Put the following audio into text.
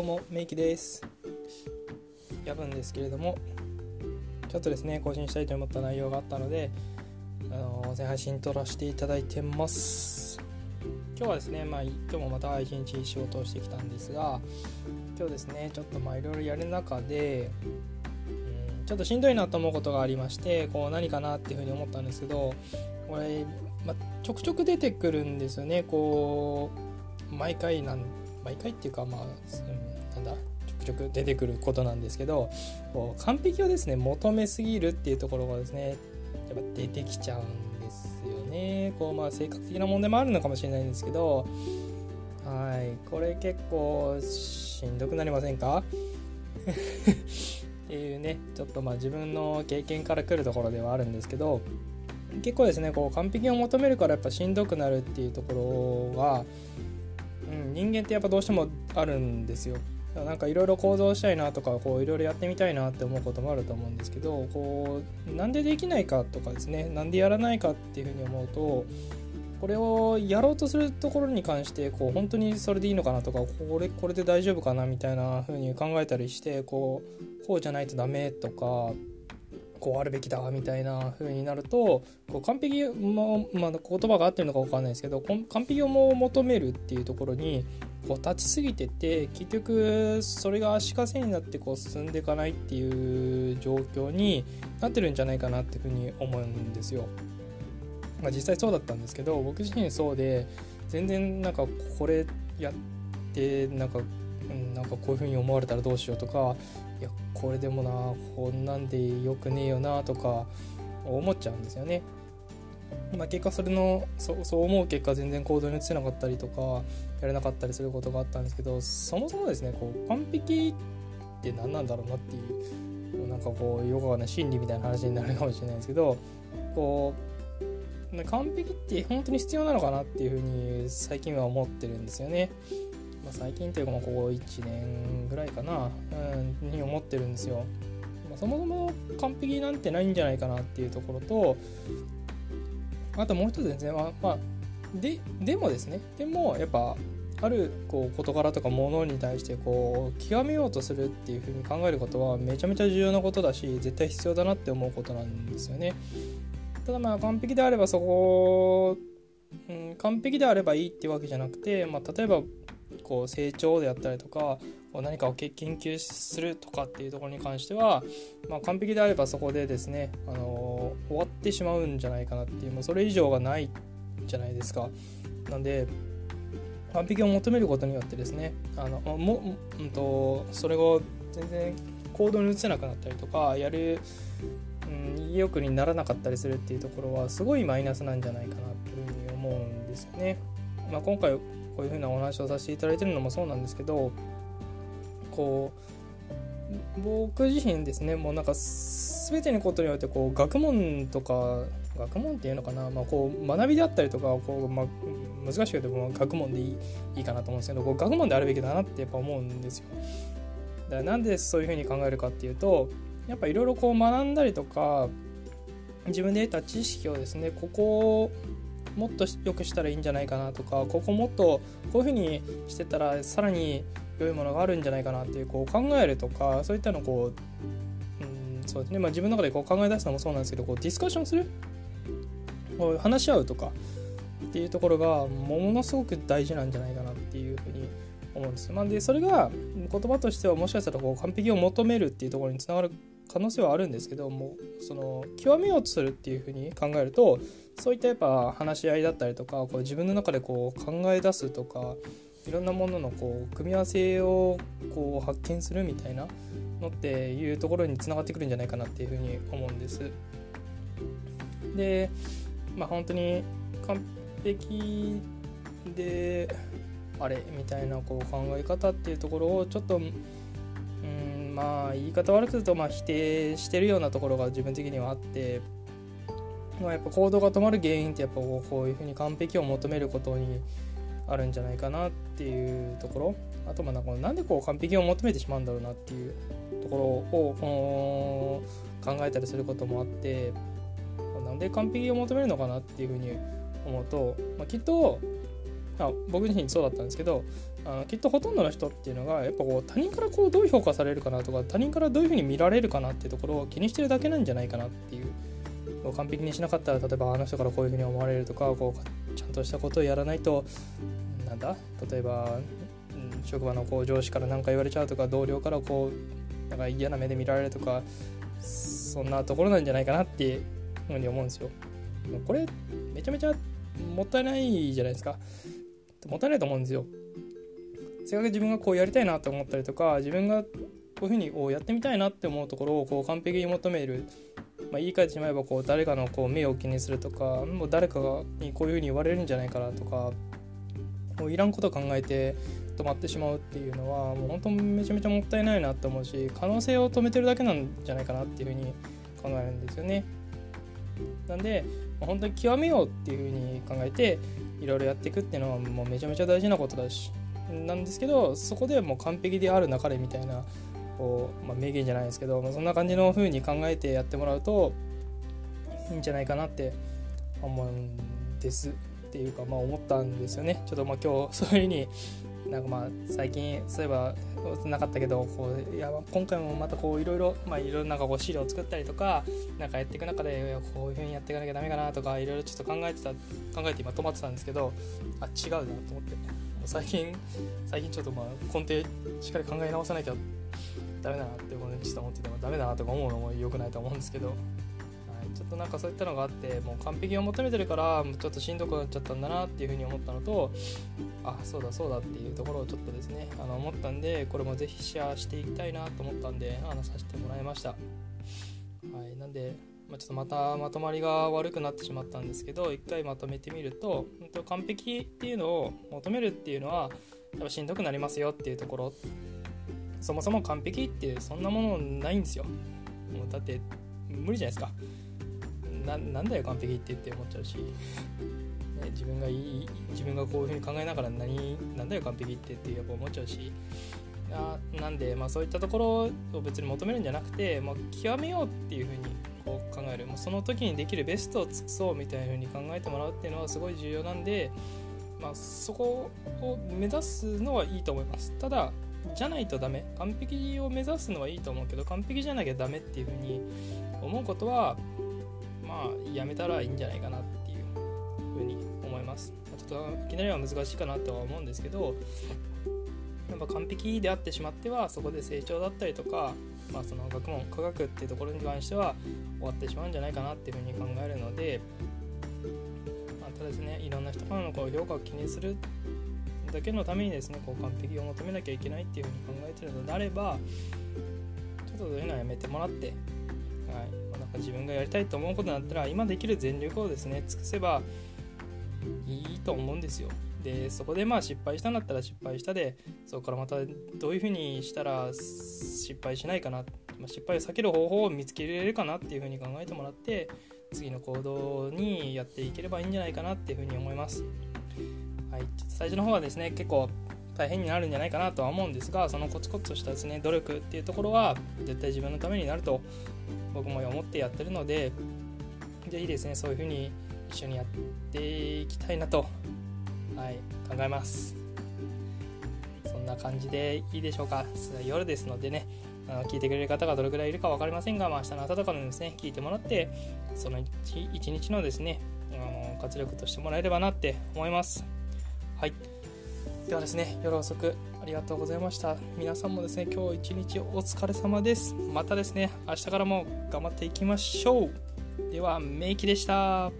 どうもメイキです。夜分ですけれどもちょっとですね更新したいと思った内容があったのであの全配信撮らせていただいてます。今日はですねまあ今日もまた一日仕事をしてきたんですが今日ですねちょっとまあいろいろやる中でうんちょっとしんどいなと思うことがありましてこう何かなっていうふうに思ったんですけどこれ、まあ、ちょくちょく出てくるんですよね。こう毎回なん毎回っていうかまあ、なんだ？ちょくちょく出てくることなんですけどこう完璧をですね求めすぎるっていうところがですねやっぱ出てきちゃうんですよね。こうまあ性格的な問題もあるのかもしれないんですけどはい。これ結構しんどくなりませんか？っていうねちょっとまあ自分の経験から来るところではあるんですけど結構ですねこう完璧を求めるからやっぱしんどくなるっていうところはうん、人間ってやっぱどうしてもあるんですよ。なんかいろいろ行動したいなとかいろいろやってみたいなって思うこともあると思うんですけどこうなんでできないかとかですねなんでやらないかっていうふうに思うとこれをやろうとするところに関してこう本当にそれでいいのかなとかこれこれで大丈夫かなみたいな風に考えたりしてこうこうじゃないとダメとかこうあるべきだみたいな風になるとこう完璧、まあ、言葉が合ってるのか分かんないですけど完璧をも求めるっていうところにこう立ちすぎてて結局それが足かせになってこう進んでいかないっていう状況になってるんじゃないかなっていうふうに思うんですよ。まあ、実際そうだったんですけど僕自身そうで全然なんかこれやってなんかなんかこういうふうに思われたらどうしようとかいやこれでもなこんなんでよくねえよなとか思っちゃうんですよね。まあ、結果それのそそう思う結果全然行動に移せなかったりとかやれなかったりすることがあったんですけどそもそもですねこう完璧って何なんだろうなっていうなんかこうよくわかんない心理みたいな話になるかもしれないですけどこう完璧って本当に必要なのかなっていうふうに最近は思ってるんですよね。まあ、最近というかここ1年ぐらいかな、うん、に思ってるんですよ。まあ、そもそも完璧なんてないんじゃないかなっていうところとあともう一つですね、まあ、まあ、ででもですねでもやっぱあるこう事柄とかものに対してこう極めようとするっていうふうに考えることはめちゃめちゃ重要なことだし絶対必要だなって思うことなんですよね。ただまあ完璧であればそこ、うん、完璧であればいいってわけじゃなくて、まあ、例えばこう成長であったりとか何かを研究するとかっていうところに関しては、まあ、完璧であればそこでですね、あのー、終わってしまうんじゃないかなっていうもうそれ以上がないじゃないですか。なんで完璧を求めることによってですねあのも、うんと、それを全然行動に移せなくなったりとかやる、うん、意欲にならなかったりするっていうところはすごいマイナスなんじゃないかなっていうふうに思うんですよね。まあ、今回こういうふうなお話をさせていただいてるのもそうなんですけどこう僕自身ですねもうなんか全てのことによってこう学問とか学問っていうのかな、まあ、こう学びであったりとかこう、まあ、難しくても学問でいいいいかなと思うんですけどこう学問であるべきだなってやっぱ思うんですよ。だからなんでそういうふうに考えるかっていうとやっぱいろいろこう学んだりとか自分で得た知識をですねここをもっと良くしたらいいんじゃないかなとかここもっとこういうふうにしてたらさらに良いものがあるんじゃないかなっていうこう考えるとかそういったのをこう、うん、そうですねまあ、自分の中でこう考え出すのもそうなんですけどこうディスカッションする？こう話し合うとかっていうところがものすごく大事なんじゃないかなっていうふうに思うんです。まあ、でそれが言葉としてはもしかしたらこう完璧を求めるっていうところにつながる可能性はあるんですけどもその極めようとするっていうふうに考えるとそういったやっぱ話し合いだったりとかこう自分の中でこう考え出すとかいろんなもののこう組み合わせをこう発見するみたいなのっていうところにつながってくるんじゃないかなっていうふうに思うんです。でまあ本当に完璧であれみたいなこう考え方っていうところをちょっとうんまあ言い方悪くするとまあ否定してるようなところが自分的にはあってまあ、やっぱ行動が止まる原因ってやっぱこういうふうに完璧を求めることにあるんじゃないかなっていうところ。あとまあなんかなんでこう完璧を求めてしまうんだろうなっていうところをこの考えたりすることもあってなんで完璧を求めるのかなっていうふうに思うと、まあ、きっとあ僕自身そうだったんですけどあのきっとほとんどの人っていうのがやっぱこう他人からこうどう評価されるかなとか他人からどういうふうに見られるかなっていうところを気にしてるだけなんじゃないかなっていう完璧にしなかったら例えばあの人からこういうふうに思われるとかこうちゃんとしたことをやらないとなんだ？例えば、うん、職場のこう上司から何か言われちゃうとか同僚からこうなんか嫌な目で見られるとかそんなところなんじゃないかなっていうふうに思うんですよ。これめちゃめちゃもったいないじゃないですか。もったいないと思うんですよ。せっかく自分がこうやりたいなと思ったりとか自分がこういうふうにやってみたいなって思うところをこう完璧に求める、まあ、言い換えてしまえばこう誰かのこう目を気にするとかもう誰かにこういうふうに言われるんじゃないかなとかもういらんこと考えて止まってしまうっていうのはもう本当めちゃめちゃもったいないなって思うし可能性を止めてるだけなんじゃないかなっていうふうに考えるんですよね。なんで本当に極めようっていうふうに考えていろいろやっていくっていうのはもうめちゃめちゃ大事なことだしなんですけどそこではもう完璧であるなかれみたいなこう、まあ、名言じゃないですけど、まあ、そんな感じの風に考えてやってもらうといいんじゃないかなって思うんですっていうかまあ思ったんですよね。ちょっとまあ今日そういう風になんかまあ最近そういえばなかったけどこういや今回もまたこういろいろまあいろなんかこう資料を作ったりとかなんかやっていく中でこういうふうにやっていかなきゃダメかなとかいろいろちょっと考えてた考えて今止まってたんですけどあ違うなと思って。最近最近ちょっとまあ根底しっかり考え直さなきゃダメだなってこの認知と思っててもダメだなとか思うのも良くないと思うんですけどはいちょっとなんかそういったのがあってもう完璧を求めてるからちょっとしんどくなっちゃったんだなっていうふうに思ったのとあそうだそうだっていうところをちょっとですねあの思ったんでこれもぜひシェアしていきたいなと思ったんであのさせてもらいました。はい、なんで、ま、ちょっとまたまとまりが悪くなってしまったんですけど一回まとめてみると完璧っていうのを求めるっていうのはやっぱしんどくなりますよっていうところそもそも完璧ってそんなものないんですよ。もうだって無理じゃないですか。ななんだよ完璧ってって思っちゃうし、ね、自分がいい自分がこういうふうに考えながら何なんだよ完璧ってってやっぱ思っちゃうしあなんで、まあ、そういったところを別に求めるんじゃなくて、まあ、極めようっていうふうにこう考えるもうその時にできるベストを尽くそうみたいなふうに考えてもらうっていうのはすごい重要なんで、まあ、そこを目指すのはいいと思いますただじゃないとダメ。完璧を目指すのはいいと思うけど完璧じゃなきゃダメっていうふうに思うことはまあやめたらいいんじゃないかなっていうふうに思います。ちょっといきなりは難しいかなとは思うんですけどやっぱ完璧であってしまってはそこで成長だったりとか、まあ、その学問科学っていうところに関しては終わってしまうんじゃないかなっていうふうに考えるので、まあ、ただですねいろんな人からのこう評価を気にするだけのためにですねこう完璧を求めなきゃいけないっていうふうに考えてるのであればちょっとそういうのはやめてもらって、はいまあ、なん、か自分がやりたいと思うことだったら今できる全力をですね尽くせばいいと思うんですよ。でそこでまあ失敗したんだったら失敗したでそこからまたどういうふうにしたら失敗しないかな、まあ、失敗を避ける方法を見つけられるかなっていうふうに考えてもらって次の行動にやっていければいいんじゃないかなっていうふうに思います。はい、最初の方はですね結構大変になるんじゃないかなとは思うんですがそのコツコツとしたですね努力っていうところは絶対自分のためになると僕も思ってやってるので是非ですねそういう風に一緒にやっていきたいなと、はい、考えます。そんな感じでいいでしょうか。夜ですのでねあの聞いてくれる方がどれくらいいるか分かりませんが、まあ、明日の朝とかでですね聞いてもらってその一日のですねあの活力としてもらえればなって思います。はい。ではですね夜遅くありがとうございました。皆さんもですね今日一日お疲れ様です。またですね明日からも頑張っていきましょう。ではメイキでした。